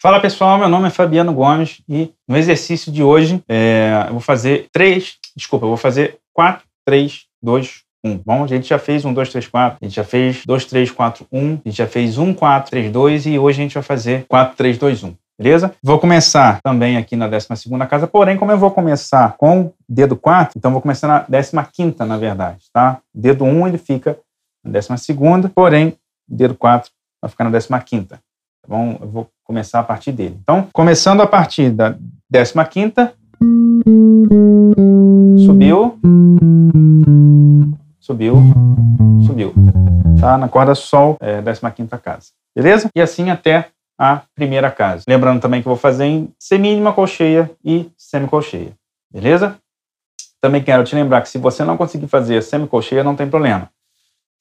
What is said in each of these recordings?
Fala pessoal, meu nome é Fabiano Gomes e no exercício de hoje é, eu vou fazer três, desculpa, eu vou fazer quatro, três, dois, um. Bom, a gente já fez um, dois, três, quatro, a gente já fez dois, três, quatro, um, a gente já fez um, quatro, três, dois e hoje a gente vai fazer quatro, três, dois, um. Beleza? Vou começar também aqui na 12 casa, porém, como eu vou começar com dedo 4, então vou começar na 15, na verdade, tá? Dedo 1 ele fica na 12, porém, dedo 4 vai ficar na 15. Tá bom? Eu vou começar a partir dele. Então, começando a partir da 15 subiu, subiu, subiu. Tá? Na corda Sol, é, 15 casa. Beleza? E assim até a primeira casa. Lembrando também que eu vou fazer em semínima colcheia e semicolcheia. Beleza? Também quero te lembrar que se você não conseguir fazer a semicolcheia, não tem problema.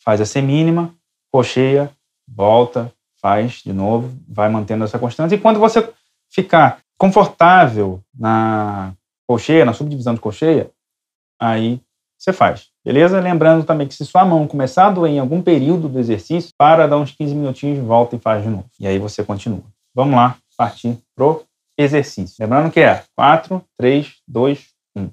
Faz a semínima, colcheia, volta, faz de novo, vai mantendo essa constância. E quando você ficar confortável na colcheia, na subdivisão de colcheia, aí você faz, beleza? Lembrando também que se sua mão começar a doer em algum período do exercício, para, dar uns 15 minutinhos, volta e faz de novo. E aí você continua. Vamos lá, partir pro exercício. Lembrando que é 4, 3, 2, 1.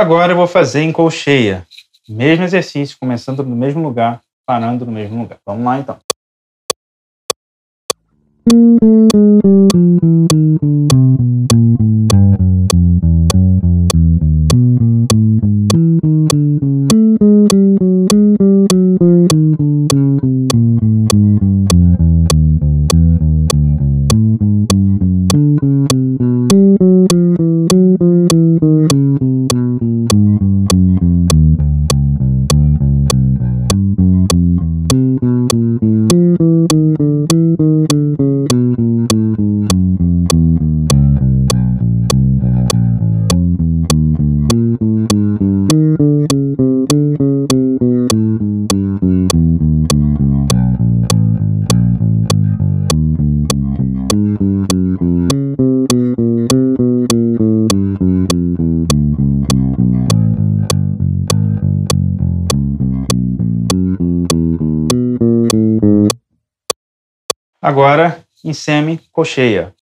Agora eu vou fazer em colcheia. Mesmo exercício, começando no mesmo lugar, parando no mesmo lugar. Vamos lá então. Agora em semi-cocheia.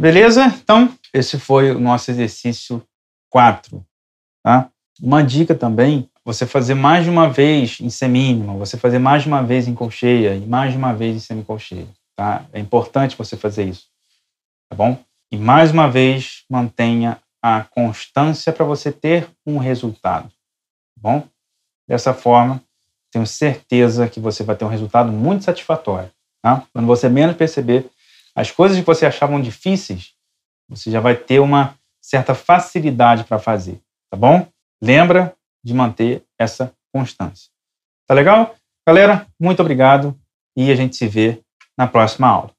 Beleza? Então, esse foi o nosso exercício 4. Tá? Uma dica também, você fazer mais de uma vez em semínima, você fazer mais de uma vez em colcheia e mais de uma vez em semicolcheia. Tá? É importante você fazer isso. Tá bom? E mais uma vez, mantenha a constância para você ter um resultado. Tá bom? Dessa forma, tenho certeza que você vai ter um resultado muito satisfatório. Tá? Quando você menos perceber, as coisas que você achavam difíceis, você já vai ter uma certa facilidade para fazer, tá bom? Lembra de manter essa constância. Tá legal? Galera, muito obrigado e a gente se vê na próxima aula.